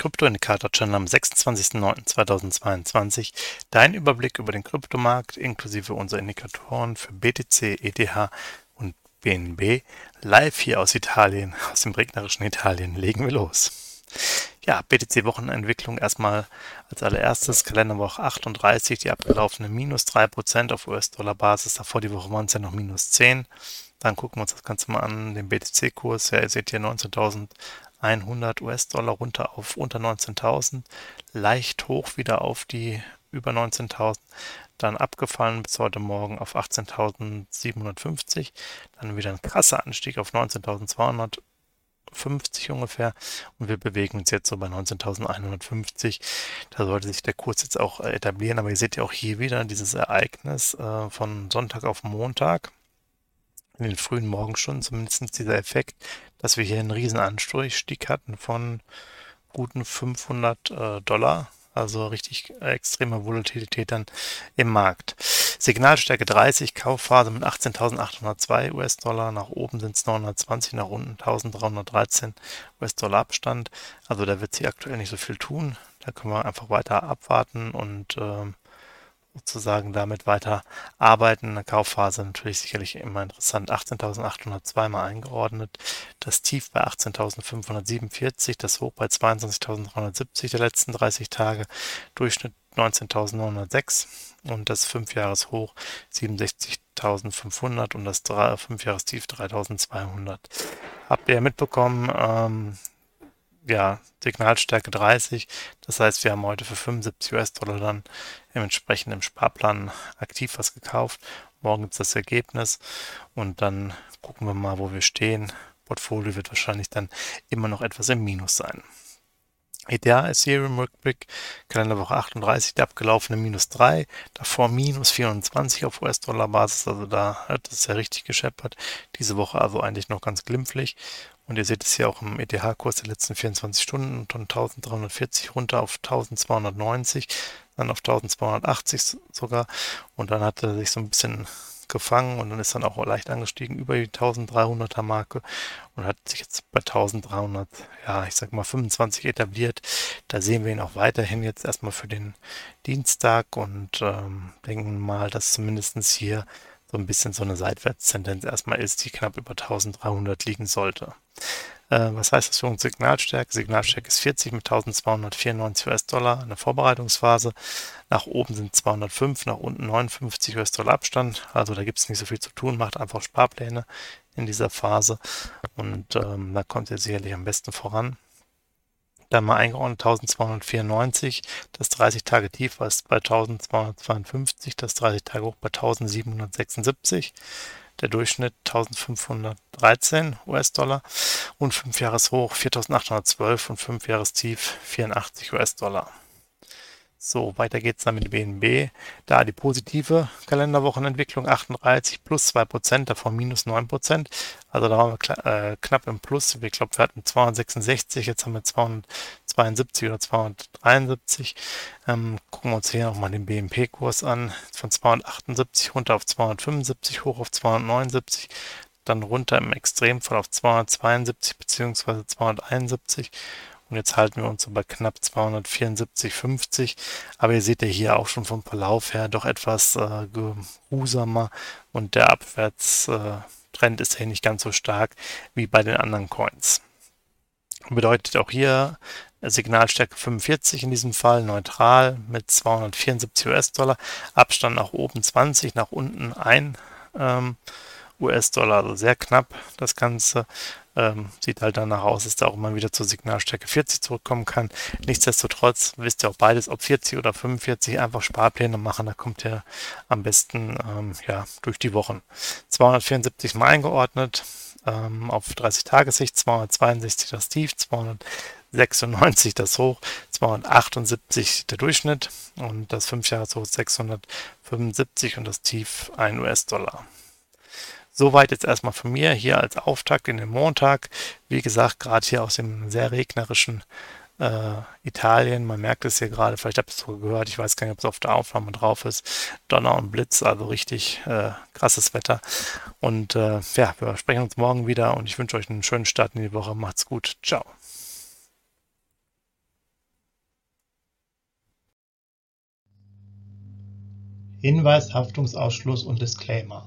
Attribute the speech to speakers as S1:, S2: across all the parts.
S1: Krypto-Indikator-Channel am 26.09.2022. Dein Überblick über den Kryptomarkt inklusive unserer Indikatoren für BTC, ETH und BNB. Live hier aus Italien, aus dem regnerischen Italien. Legen wir los. Ja, BTC-Wochenentwicklung erstmal als allererstes. Kalenderwoche 38, die abgelaufene minus 3% auf US-Dollar-Basis. Davor die Woche waren es ja noch minus 10. Dann gucken wir uns das Ganze mal an, den BTC-Kurs. Ja, ihr seht hier 19.000 100 US-Dollar runter auf unter 19.000, leicht hoch wieder auf die über 19.000, dann abgefallen bis heute Morgen auf 18.750, dann wieder ein krasser Anstieg auf 19.250 ungefähr und wir bewegen uns jetzt so bei 19.150. Da sollte sich der Kurs jetzt auch etablieren, aber ihr seht ja auch hier wieder dieses Ereignis äh, von Sonntag auf Montag in den frühen Morgenstunden zumindest dieser Effekt, dass wir hier einen riesen Anstieg hatten von guten 500 äh, Dollar. Also richtig extreme Volatilität dann im Markt. Signalstärke 30, Kaufphase mit 18.802 US-Dollar. Nach oben sind es 920, nach unten 1.313 US-Dollar Abstand. Also da wird sich aktuell nicht so viel tun. Da können wir einfach weiter abwarten und ähm, sozusagen damit weiter arbeiten. In der Kaufphase natürlich sicherlich immer interessant. 18.802 mal eingeordnet. Das Tief bei 18.547, das Hoch bei 22.370 der letzten 30 Tage. Durchschnitt 19.906 und das 5-Jahres-Hoch 67.500 und das 5-Jahres-Tief 3.200. Habt ihr mitbekommen, ähm, ja, Signalstärke 30. Das heißt, wir haben heute für 75 US-Dollar dann im entsprechenden Sparplan aktiv was gekauft. Morgen gibt es das Ergebnis und dann gucken wir mal, wo wir stehen. Portfolio wird wahrscheinlich dann immer noch etwas im Minus sein. ETH Ethereum Rückblick, Kalenderwoche 38, der abgelaufene minus 3, davor minus 24 auf US-Dollar-Basis, also da hat es ja richtig gescheppert. Diese Woche also eigentlich noch ganz glimpflich. Und ihr seht es hier auch im ETH-Kurs der letzten 24 Stunden von 1340 runter auf 1290, dann auf 1280 sogar. Und dann hat er sich so ein bisschen gefangen und dann ist dann auch leicht angestiegen über die 1300er Marke und hat sich jetzt bei 1300, ja, ich sag mal 25 etabliert. Da sehen wir ihn auch weiterhin jetzt erstmal für den Dienstag und ähm, denken mal, dass zumindest hier so ein bisschen so eine Seitwärtstendenz erstmal ist, die knapp über 1300 liegen sollte. Äh, was heißt das für uns Signalstärke? Signalstärke ist 40 mit 1294 US-Dollar, eine Vorbereitungsphase. Nach oben sind 205, nach unten 59 US-Dollar Abstand. Also da gibt es nicht so viel zu tun, macht einfach Sparpläne in dieser Phase und ähm, da kommt ihr sicherlich am besten voran. Dann mal eingeordnet 1294, das 30 Tage Tief war bei 1252, das 30 Tage Hoch bei 1776, der Durchschnitt 1513 US-Dollar und 5 Jahres Hoch 4812 und 5 Jahres Tief 84 US-Dollar. So, weiter geht's dann mit BNB. Da die positive Kalenderwochenentwicklung 38 plus 2%, davon minus 9%. Also da waren wir äh, knapp im Plus. Ich glaube, wir hatten 266, jetzt haben wir 272 oder 273. Ähm, gucken wir uns hier nochmal den BNP-Kurs an. Von 278 runter auf 275, hoch auf 279 dann runter im Extremfall auf 272 bzw. 271 und jetzt halten wir uns bei knapp 274,50. Aber ihr seht ja hier auch schon vom Verlauf her doch etwas äh, geruhsamer und der Abwärtstrend ist hier nicht ganz so stark wie bei den anderen Coins. Bedeutet auch hier Signalstärke 45 in diesem Fall, neutral mit 274 US-Dollar, Abstand nach oben 20, nach unten 1 ähm, US-Dollar, also sehr knapp das Ganze. Ähm, sieht halt danach aus, dass da auch immer wieder zur Signalstärke 40 zurückkommen kann. Nichtsdestotrotz wisst ihr auch beides, ob 40 oder 45, einfach Sparpläne machen. Da kommt ihr am besten ähm, ja, durch die Wochen. 274 mal eingeordnet ähm, auf 30 Tagessicht, 262 das Tief, 200 96 das Hoch, 278 der Durchschnitt und das 5-Jahres-Hoch 675 und das Tief 1 US-Dollar. Soweit jetzt erstmal von mir hier als Auftakt in den Montag. Wie gesagt, gerade hier aus dem sehr regnerischen äh, Italien. Man merkt es hier gerade, vielleicht habt ihr es sogar gehört, ich weiß gar nicht, ob es auf der Aufnahme drauf ist. Donner und Blitz, also richtig äh, krasses Wetter. Und äh, ja, wir sprechen uns morgen wieder und ich wünsche euch einen schönen Start in die Woche. Macht's gut. Ciao.
S2: Hinweis, Haftungsausschluss und Disclaimer.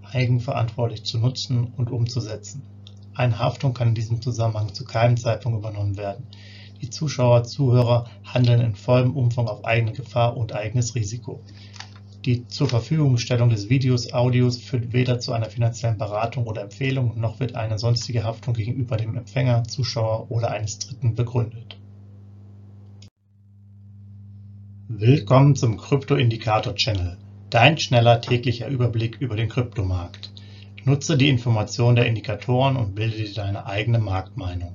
S2: eigenverantwortlich zu nutzen und umzusetzen. Eine Haftung kann in diesem Zusammenhang zu keinem Zeitpunkt übernommen werden. Die Zuschauer/Zuhörer handeln in vollem Umfang auf eigene Gefahr und eigenes Risiko. Die Zurverfügungstellung des Videos, Audios führt weder zu einer finanziellen Beratung oder Empfehlung, noch wird eine sonstige Haftung gegenüber dem Empfänger, Zuschauer oder eines Dritten begründet. Willkommen zum Krypto Indikator Channel Dein schneller täglicher Überblick über den Kryptomarkt. Nutze die Informationen der Indikatoren und bilde dir deine eigene Marktmeinung.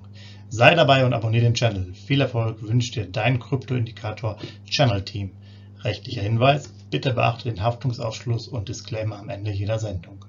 S2: Sei dabei und abonniere den Channel. Viel Erfolg wünscht dir dein Kryptoindikator Channel Team. Rechtlicher Hinweis, bitte beachte den Haftungsausschluss und Disclaimer am Ende jeder Sendung.